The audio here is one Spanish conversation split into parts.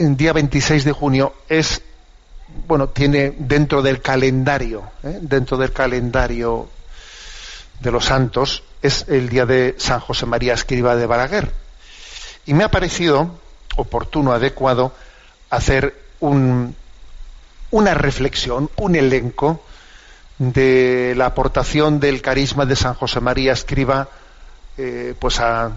el día 26 de junio es bueno tiene dentro del calendario ¿eh? dentro del calendario de los santos es el día de San José María Escriba de Balaguer y me ha parecido oportuno adecuado hacer un, una reflexión un elenco de la aportación del carisma de San José María Escriba eh, pues a,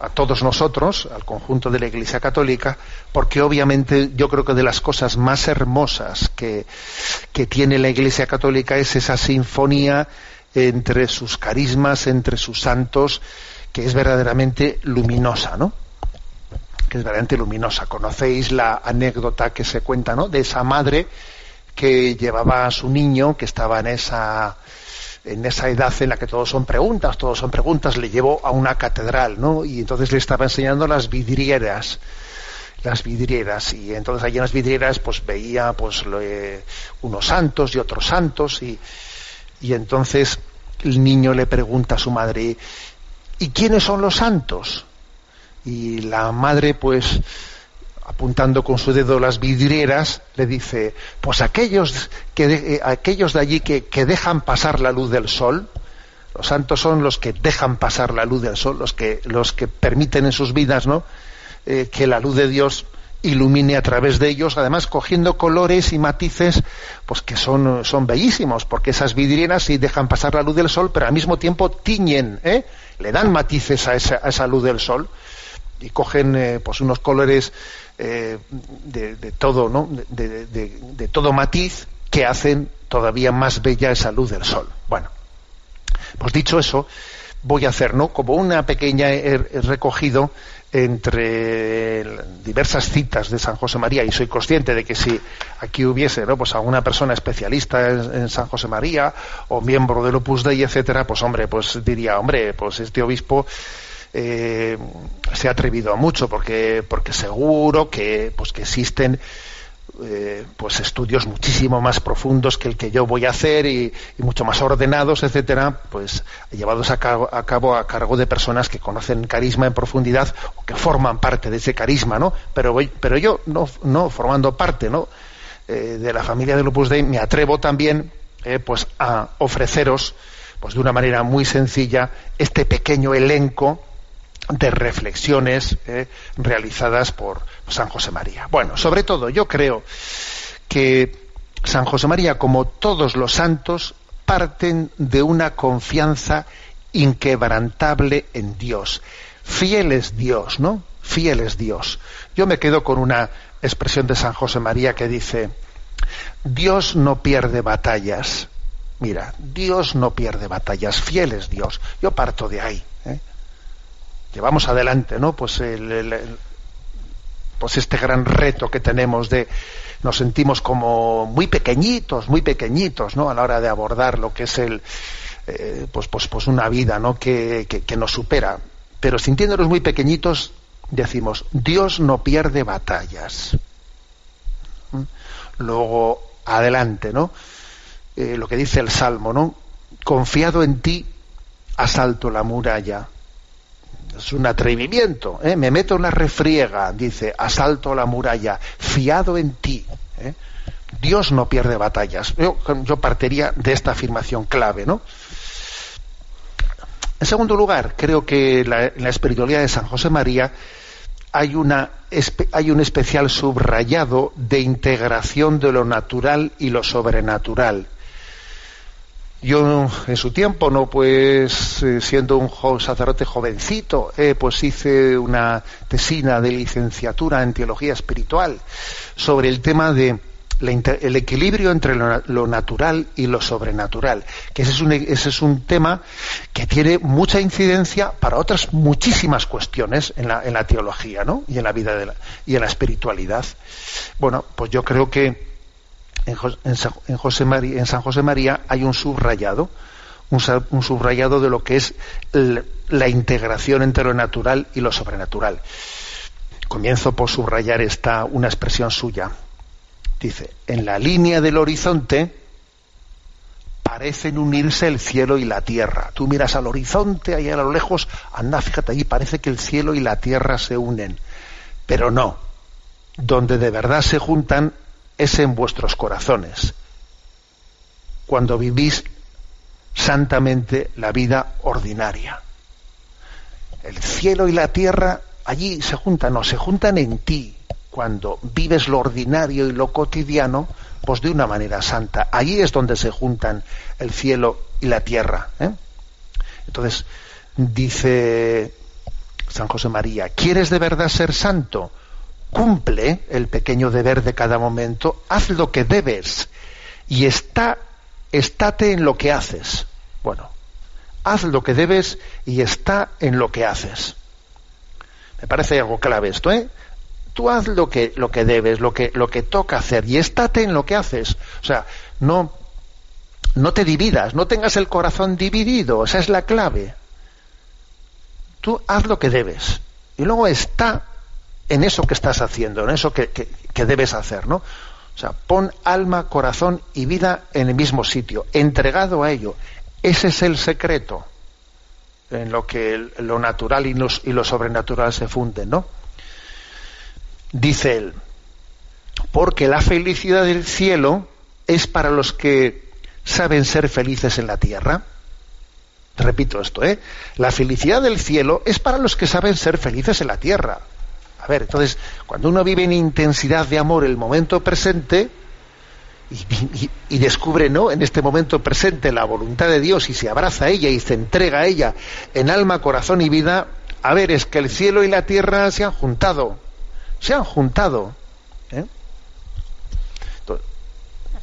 a todos nosotros, al conjunto de la Iglesia Católica, porque obviamente yo creo que de las cosas más hermosas que, que tiene la Iglesia Católica es esa sinfonía entre sus carismas, entre sus santos, que es verdaderamente luminosa, ¿no? Que es verdaderamente luminosa. Conocéis la anécdota que se cuenta, ¿no? De esa madre que llevaba a su niño, que estaba en esa en esa edad en la que todos son preguntas, todos son preguntas, le llevó a una catedral, ¿no? Y entonces le estaba enseñando las vidrieras, las vidrieras, y entonces allí en las vidrieras pues veía pues eh, unos santos y otros santos, y, y entonces el niño le pregunta a su madre, ¿y quiénes son los santos? Y la madre pues apuntando con su dedo las vidrieras, le dice, pues aquellos, que de, eh, aquellos de allí que, que, dejan pasar la luz del sol, los santos son los que dejan pasar la luz del sol, los que, los que permiten en sus vidas ¿no? Eh, que la luz de Dios ilumine a través de ellos, además cogiendo colores y matices pues que son, son bellísimos, porque esas vidrieras sí dejan pasar la luz del sol, pero al mismo tiempo tiñen, ¿eh? le dan matices a esa, a esa luz del sol y cogen eh, pues unos colores eh, de, de, todo no de, de, todo matiz que hacen todavía más bella esa luz del sol. Bueno pues dicho eso voy a hacer no como una pequeña he, he recogido entre diversas citas de San José María y soy consciente de que si aquí hubiese no pues alguna persona especialista en, en San José María o miembro del Opus Dei etcétera pues hombre pues diría hombre pues este obispo eh, se ha atrevido a mucho porque porque seguro que pues que existen eh, pues estudios muchísimo más profundos que el que yo voy a hacer y, mucho más ordenados etcétera pues llevados a cabo, a cargo de personas que conocen carisma en profundidad o que forman parte de ese carisma no pero pero yo no no formando parte no eh, de la familia del Opus Dei me atrevo también pues a ofreceros pues de una manera muy sencilla este pequeño elenco de reflexiones eh, realizadas por San José María. Bueno, sobre todo yo creo que San José María, como todos los santos, parten de una confianza inquebrantable en Dios. Fiel es Dios, ¿no? Fiel es Dios. Yo me quedo con una expresión de San José María que dice, Dios no pierde batallas. Mira, Dios no pierde batallas, fiel es Dios. Yo parto de ahí. Llevamos adelante, ¿no? Pues el, pues este gran reto que tenemos de nos sentimos como muy pequeñitos, muy pequeñitos, ¿no? A la hora de abordar lo que es el eh, pues, pues, pues una vida, ¿no? Que, que, que nos supera. Pero sintiéndonos muy pequeñitos, decimos, Dios no pierde batallas. ¿Mm? Luego, adelante, ¿no? Eh, lo que dice el Salmo, ¿no? Confiado en ti, asalto la muralla es un atrevimiento, ¿eh? me meto en refriega, dice, asalto la muralla, fiado en ti. ¿eh? Dios no pierde batallas. Yo, partiría de esta afirmación clave, ¿no? En segundo lugar, creo que en la espiritualidad de San José María hay, una, hay un especial subrayado de integración de lo natural y lo sobrenatural. Yo en su tiempo, no pues eh, siendo un sacerdote jovencito, eh, pues hice una tesina de licenciatura en teología espiritual sobre el tema de, el equilibrio entre lo, natural y lo sobrenatural, que ese es, un, ese es un tema que tiene mucha incidencia para otras muchísimas cuestiones en la, en la teología ¿no? y en la vida de la, y en la espiritualidad. Bueno, pues yo creo que en, San José María hay un subrayado, un, subrayado de lo que es la integración entre lo natural y lo sobrenatural. Comienzo por subrayar esta una expresión suya. Dice, en la línea del horizonte parecen unirse el cielo y la tierra. Tú miras al horizonte, ahí a lo lejos, anda, fíjate, allí parece que el cielo y la tierra se unen. Pero no, donde de verdad se juntan es en vuestros corazones, cuando vivís santamente la vida ordinaria. El cielo y la tierra allí se juntan, no, se juntan en ti, cuando vives lo ordinario y lo cotidiano, pues de una manera santa. Allí es donde se juntan el cielo y la tierra. ¿eh? Entonces, dice San José María, ¿quieres de verdad ser santo? Cumple el pequeño deber de cada momento, haz lo que debes y está, estate en lo que haces. Bueno, haz lo que debes y está en lo que haces. Me parece algo clave esto, ¿eh? Tú haz lo que, lo que debes, lo que, lo que toca hacer y estate en lo que haces. O sea, no, no te dividas, no tengas el corazón dividido, esa es la clave. Tú haz lo que debes y luego está en eso que estás haciendo, en eso que, debes hacer, ¿no? O sea, pon alma, corazón y vida en el mismo sitio, entregado a ello. Ese es el secreto en lo que lo natural y, y lo sobrenatural se funden, ¿no? Dice él, porque la felicidad del cielo es para los que saben ser felices en la tierra. Repito esto, ¿eh? La felicidad del cielo es para los que saben ser felices en la tierra. Ver, entonces, cuando uno vive en intensidad de amor el momento presente, y, descubre ¿no? en este momento presente la voluntad de Dios y se abraza a ella y se entrega a ella en alma, corazón y vida, a ver, es que el cielo y la tierra se han juntado, se han juntado. ¿eh?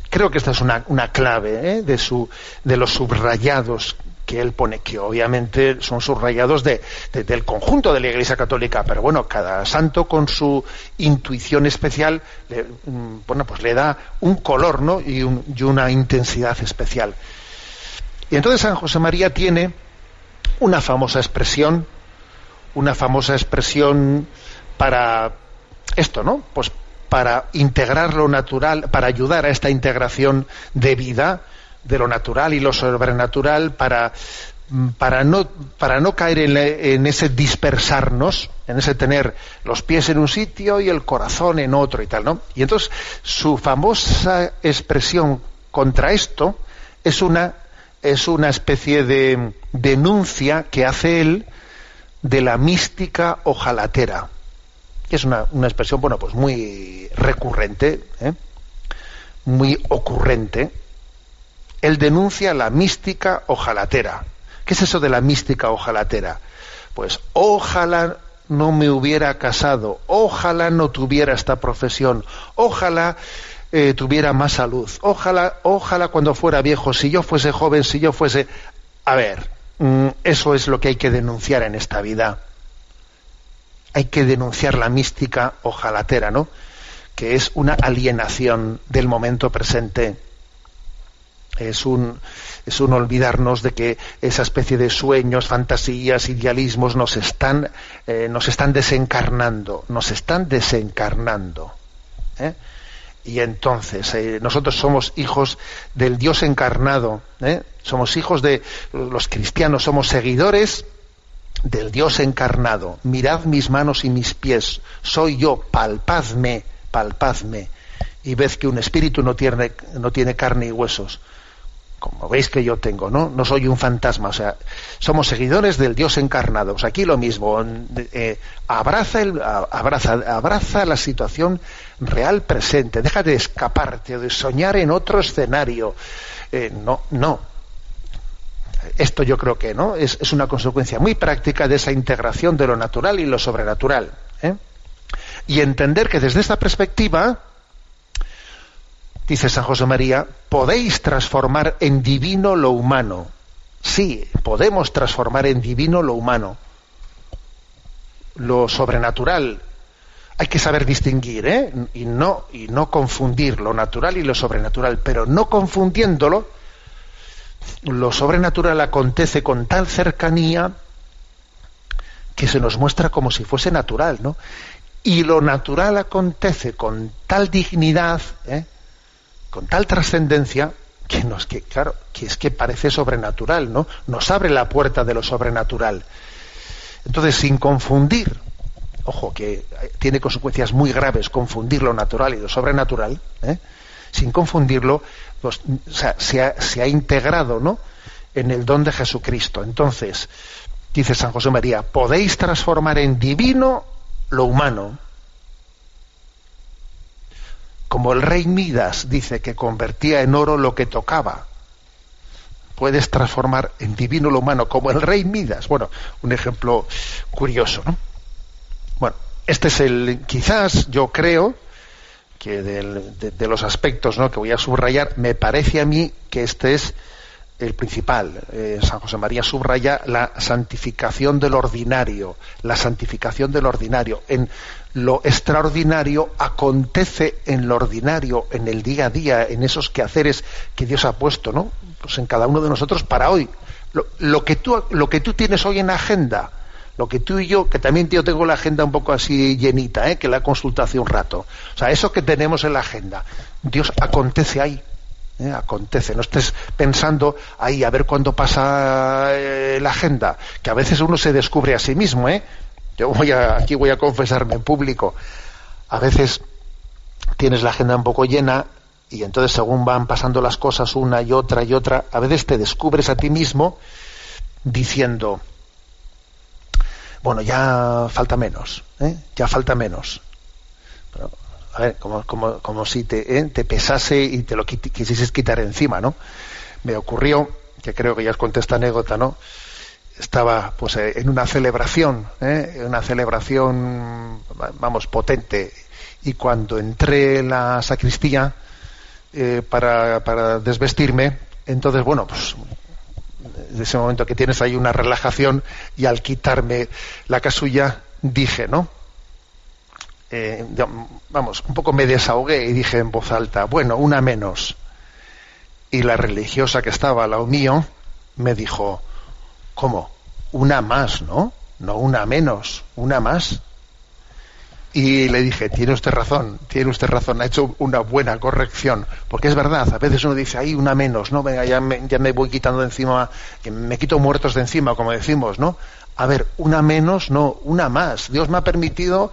creo que esta es una, una clave ¿eh? de, su, de los subrayados que él pone, que obviamente son subrayados de, del conjunto de la Iglesia Católica, pero bueno, cada santo con su intuición especial, le, mm, bueno, pues le da un color, ¿no? Y, y una intensidad especial. Y entonces San José María tiene una famosa expresión, una famosa expresión para esto, ¿no? Pues para integrar lo natural, para ayudar a esta integración de vida, de lo natural y lo sobrenatural para, mm, para, no, para no caer en, ese dispersarnos, en ese tener los pies en un sitio y el corazón en otro y tal, ¿no? Y entonces su famosa expresión contra esto es una, es una especie de denuncia que hace él de la mística ojalatera, que es una, una expresión, bueno, pues muy recurrente, ¿eh? muy ocurrente, él denuncia la mística ojalatera. ¿Qué es eso de la mística ojalatera? Pues ojalá no me hubiera casado, ojalá no tuviera esta profesión, ojalá eh, tuviera más salud, ojalá, ojalá cuando fuera viejo, si yo fuese joven, si yo fuese... A ver, mm, eso es lo que hay que denunciar en esta vida. Hay que denunciar la mística ojalatera, ¿no? Que es una alienación del momento presente es un, es un olvidarnos de que esa especie de sueños, fantasías, idealismos nos están, eh, nos están desencarnando, nos están desencarnando. ¿eh? Y entonces, eh, nosotros somos hijos del Dios encarnado, somos hijos de los cristianos, somos seguidores del Dios encarnado. Mirad mis manos y mis pies, soy yo, palpadme, palpadme. Y ved que un espíritu no tiene, no tiene carne y huesos como veis que yo tengo, ¿no? No soy un fantasma, o sea, somos seguidores del Dios encarnado. O sea, aquí lo mismo, eh, abraza, el, abraza, abraza la situación real presente, deja de escaparte de soñar en otro escenario. Eh, no, no. Esto yo creo que no es, es, una consecuencia muy práctica de esa integración de lo natural y lo sobrenatural. ¿eh? Y entender que desde esta perspectiva, dice San José María, podéis transformar en divino lo humano. Sí, podemos transformar en divino lo humano. Lo sobrenatural. Hay que saber distinguir, ¿eh? Y no, y no confundir lo natural y lo sobrenatural, pero no confundiéndolo, lo sobrenatural acontece con tal cercanía que se nos muestra como si fuese natural, ¿no? Y lo natural acontece con tal dignidad, ¿eh? Con tal trascendencia, que nos, que claro, que es que parece sobrenatural, ¿no? Nos abre la puerta de lo sobrenatural. Entonces, sin confundir, ojo, que tiene consecuencias muy graves confundir lo natural y lo sobrenatural, ¿eh? sin confundirlo, pues, se, ha, se, ha, integrado, ¿no? En el don de Jesucristo. Entonces, dice San José María, podéis transformar en divino lo humano. Como el rey Midas dice que convertía en oro lo que tocaba. Puedes transformar en divino lo humano, como el rey Midas. Bueno, un ejemplo curioso, ¿no? Bueno, este es el, quizás yo creo que de, los aspectos ¿no? que voy a subrayar, me parece a mí que este es el principal. Eh, San José María subraya la santificación del ordinario, la santificación del ordinario. En lo extraordinario acontece en lo ordinario, en el día a día, en esos quehaceres que Dios ha puesto, ¿no? Pues en cada uno de nosotros para hoy. Lo, lo que, tú, lo que tú tienes hoy en agenda, lo que tú y yo, que también yo tengo la agenda un poco así llenita, ¿eh? que la consulta hace un rato. O sea, eso que tenemos en la agenda, Dios acontece ahí. ¿eh? acontece, no estés pensando ahí a ver cuándo pasa eh, la agenda, que a veces uno se descubre a sí mismo, ¿eh? Yo voy a, aquí voy a confesarme en público. A veces tienes la agenda un poco llena y entonces según van pasando las cosas una y otra y otra, a veces te descubres a ti mismo diciendo, bueno, ya falta menos, ¿eh? ya falta menos. Pero a ver, como, como, como si te, ¿eh? te, pesase y te lo quisieses quitar encima, ¿no? Me ocurrió, que creo que ya os conté esta anécdota, ¿no? Estaba pues eh, en una celebración, ¿eh? una celebración, vamos, potente, y cuando entré en la sacristía eh, para, para desvestirme, entonces, bueno, pues de ese momento que tienes ahí una relajación y al quitarme la casulla dije, ¿no? eh, vamos, un poco me desahogué y dije en voz alta, bueno, una menos. Y la religiosa que estaba al lado mío me dijo, ¿cómo? Una más, ¿no? No una menos, una más. Y le dije, tiene usted razón, tiene usted razón, ha hecho una buena corrección, porque es verdad, a veces uno dice, ahí una menos, ¿no? Venga, ya me, ya me voy quitando de encima, me quito muertos de encima, como decimos, ¿no? a ver, una menos, no, una más. Dios me ha permitido,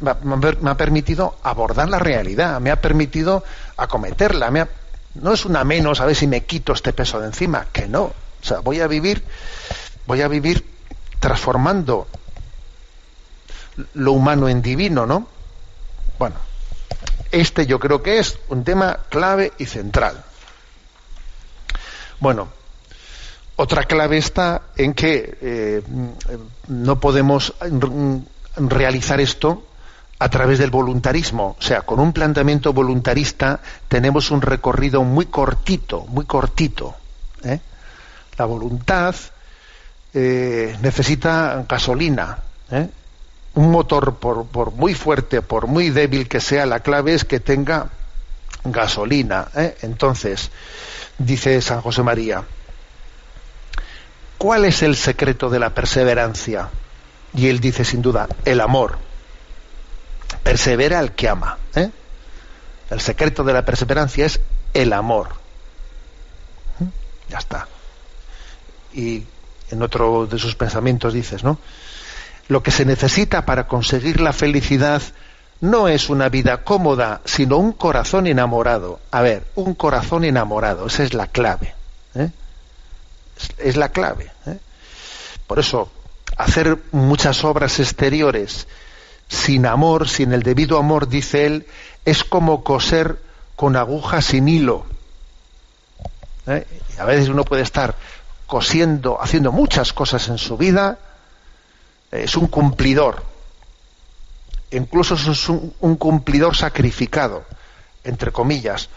me ha, permitido abordar la realidad, me ha permitido acometerla. Me no es una menos a ver si me quito este peso de encima, que no. O sea, voy a vivir, voy a vivir transformando lo humano en divino, ¿no? Bueno, este yo creo que es un tema clave y central. Bueno, otra clave está en que eh, no podemos realizar esto a través del voluntarismo. O sea, con un planteamiento voluntarista tenemos un recorrido muy cortito, muy cortito. ¿eh? La voluntad eh, necesita gasolina. Un motor, por, muy fuerte, por muy débil que sea, la clave es que tenga gasolina. Entonces, dice San José María, ¿Cuál es el secreto de la perseverancia? Y él dice sin duda, el amor. Persevera el que ama. ¿eh? El secreto de la perseverancia es el amor. ¿Mm? Ya está. Y en otro de sus pensamientos dices, ¿no? Lo que se necesita para conseguir la felicidad no es una vida cómoda, sino un corazón enamorado. A ver, un corazón enamorado, esa es la clave. ¿eh? es la clave. ¿eh? Por eso, hacer muchas obras exteriores sin amor, sin el debido amor, dice él, es como coser con aguja sin hilo. ¿Eh? A veces uno puede estar cosiendo, haciendo muchas cosas en su vida, es un cumplidor. Incluso es un, cumplidor sacrificado, entre comillas,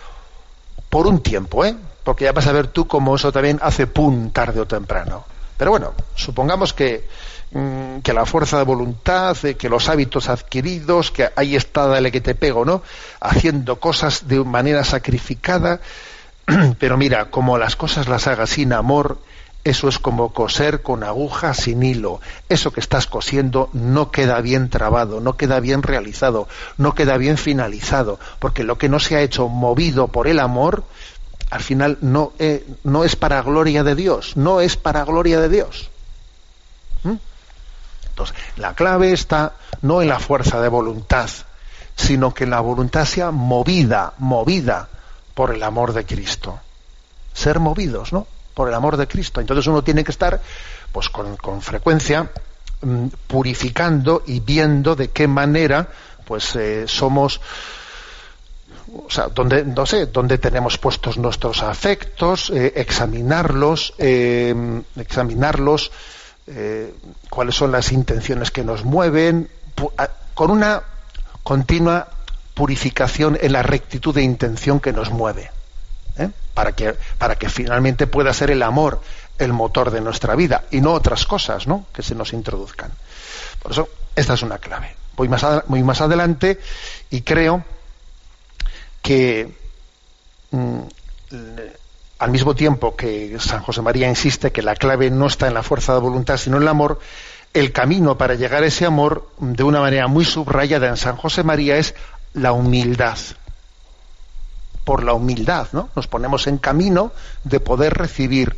por un tiempo, ¿eh? Porque ya vas a ver tú cómo eso también hace pum tarde o temprano. Pero bueno, supongamos que, mm, que la fuerza de voluntad, eh, que los hábitos adquiridos, que ahí está, dale que te pego, ¿no? Haciendo cosas de manera sacrificada. Pero mira, como las cosas las hagas sin amor, eso es como coser con aguja sin hilo. Eso que estás cosiendo no queda bien trabado, no queda bien realizado, no queda bien finalizado, porque lo que no se ha hecho movido por el amor, al final no, eh, no es para gloria de Dios, no es para gloria de Dios. ¿Mm? Entonces, la clave está no en la fuerza de voluntad, sino que la voluntad sea movida, movida por el amor de Cristo. Ser movidos, ¿no? Por el amor de Cristo. Entonces uno tiene que estar, pues con, frecuencia, mm, purificando y viendo de qué manera, pues eh, somos, o sea, donde, no sé, dónde tenemos puestos nuestros afectos, eh, examinarlos, eh, examinarlos, cuáles son las intenciones que nos mueven, con una continua purificación en la rectitud de intención que nos mueve. Para, que, para que finalmente pueda ser el amor el motor de nuestra vida y no otras cosas ¿no? que se nos introduzcan. Por eso, esta es una clave. Voy más, más adelante y creo que mm, al mismo tiempo que San José María insiste que la clave no está en la fuerza de voluntad, sino en el amor, el camino para llegar a ese amor, de una manera muy subrayada en San José María, es la humildad por la humildad, ¿no? Nos ponemos en camino de poder recibir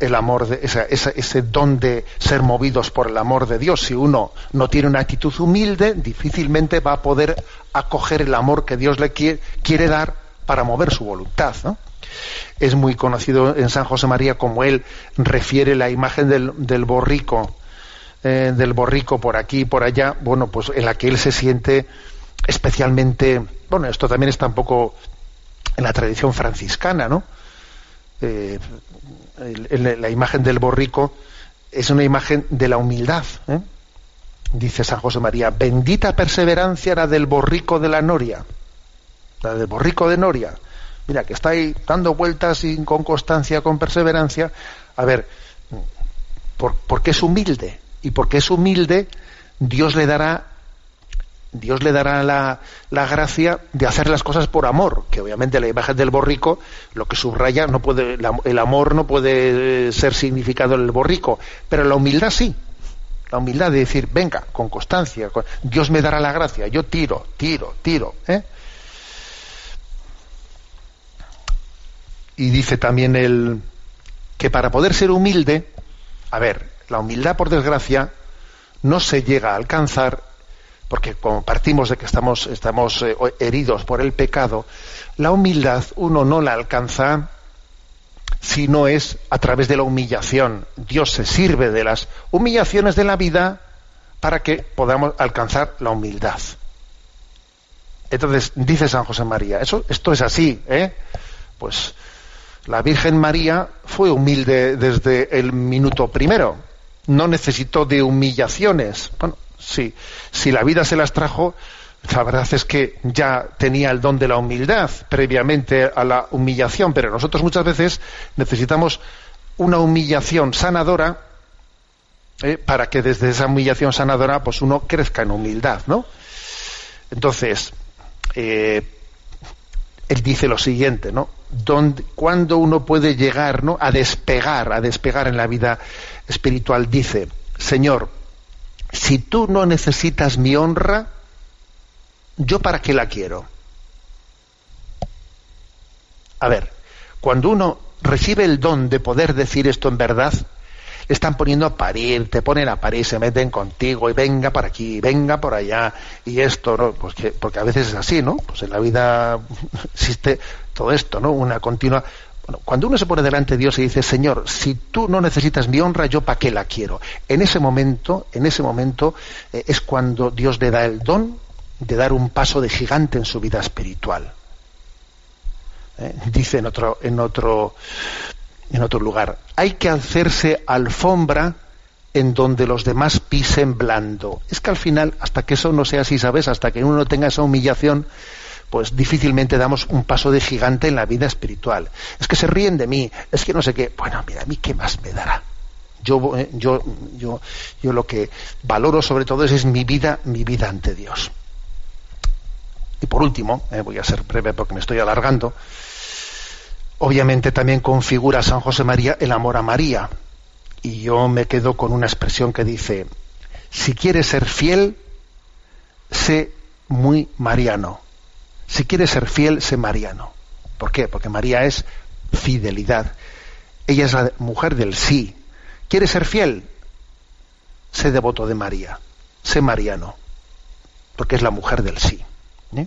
el amor, de, ese don de ser movidos por el amor de Dios. Si uno no tiene una actitud humilde, difícilmente va a poder acoger el amor que Dios le quiere, dar para mover su voluntad. Es muy conocido en San José María como él refiere la imagen del, borrico, eh, del borrico por aquí y por allá, bueno, pues en la que él se siente especialmente, bueno, esto también está un poco en la tradición franciscana, ¿no? Eh, la imagen del borrico es una imagen de la humildad. ¿eh? Dice San José María, bendita perseverancia la del borrico de la noria, la del borrico de Noria. Mira, que está ahí dando vueltas y con constancia, con perseverancia. A ver, por, porque es humilde. Y porque es humilde, Dios le dará Dios le dará la, gracia de hacer las cosas por amor, que obviamente la imagen del borrico, lo que subraya, no puede, el amor no puede ser significado en el borrico, pero la humildad sí. La humildad de decir, venga, con constancia, Dios me dará la gracia, yo tiro, tiro, tiro. ¿eh? Y dice también el que para poder ser humilde, a ver, la humildad por desgracia no se llega a alcanzar porque como partimos de que estamos, eh, heridos por el pecado, la humildad uno no la alcanza si no es a través de la humillación. Dios se sirve de las humillaciones de la vida para que podamos alcanzar la humildad. Entonces, dice San José María, eso, esto es así, ¿eh? Pues la Virgen María fue humilde desde el minuto primero, no necesitó de humillaciones. Bueno, Sí, si la vida se las trajo, la verdad es que ya tenía el don de la humildad previamente a la humillación, pero nosotros muchas veces necesitamos una humillación sanadora eh, para que desde esa humillación sanadora pues uno crezca en humildad, ¿no? Entonces, eh, él dice lo siguiente, ¿no? cuando uno puede llegar, ¿no? A despegar, a despegar en la vida espiritual, dice, Señor, si tú no necesitas mi honra, ¿yo para qué la quiero? A ver, cuando uno recibe el don de poder decir esto en verdad, le están poniendo a parir, te ponen a parir, se meten contigo y venga para aquí, venga por allá, y esto, ¿no? Pues porque a veces es así, ¿no? Pues en la vida existe todo esto, ¿no? Una continua cuando uno se pone delante de Dios y dice, Señor, si tú no necesitas mi honra, yo para qué la quiero. En ese momento, en ese momento eh, es cuando Dios le da el don de dar un paso de gigante en su vida espiritual. Eh, dice en otro, en otro, en otro lugar, hay que hacerse alfombra en donde los demás pisen blando. Es que al final, hasta que eso no sea así, ¿sabes? Hasta que uno tenga esa humillación, pues difícilmente damos un paso de gigante en la vida espiritual. Es que se ríen de mí, es que no sé qué. Bueno, mira, a mí qué más me dará. Yo, eh, yo, yo, yo lo que valoro sobre todo es, mi vida, mi vida ante Dios. Y por último, eh, voy a ser breve porque me estoy alargando, obviamente también configura San José María el amor a María. Y yo me quedo con una expresión que dice, si quieres ser fiel, sé muy mariano. Si quieres ser fiel, sé mariano. ¿Por qué? Porque María es fidelidad. Ella es la mujer del sí. ¿Quieres ser fiel? Sé devoto de María. Sé mariano. Porque es la mujer del sí. ¿eh?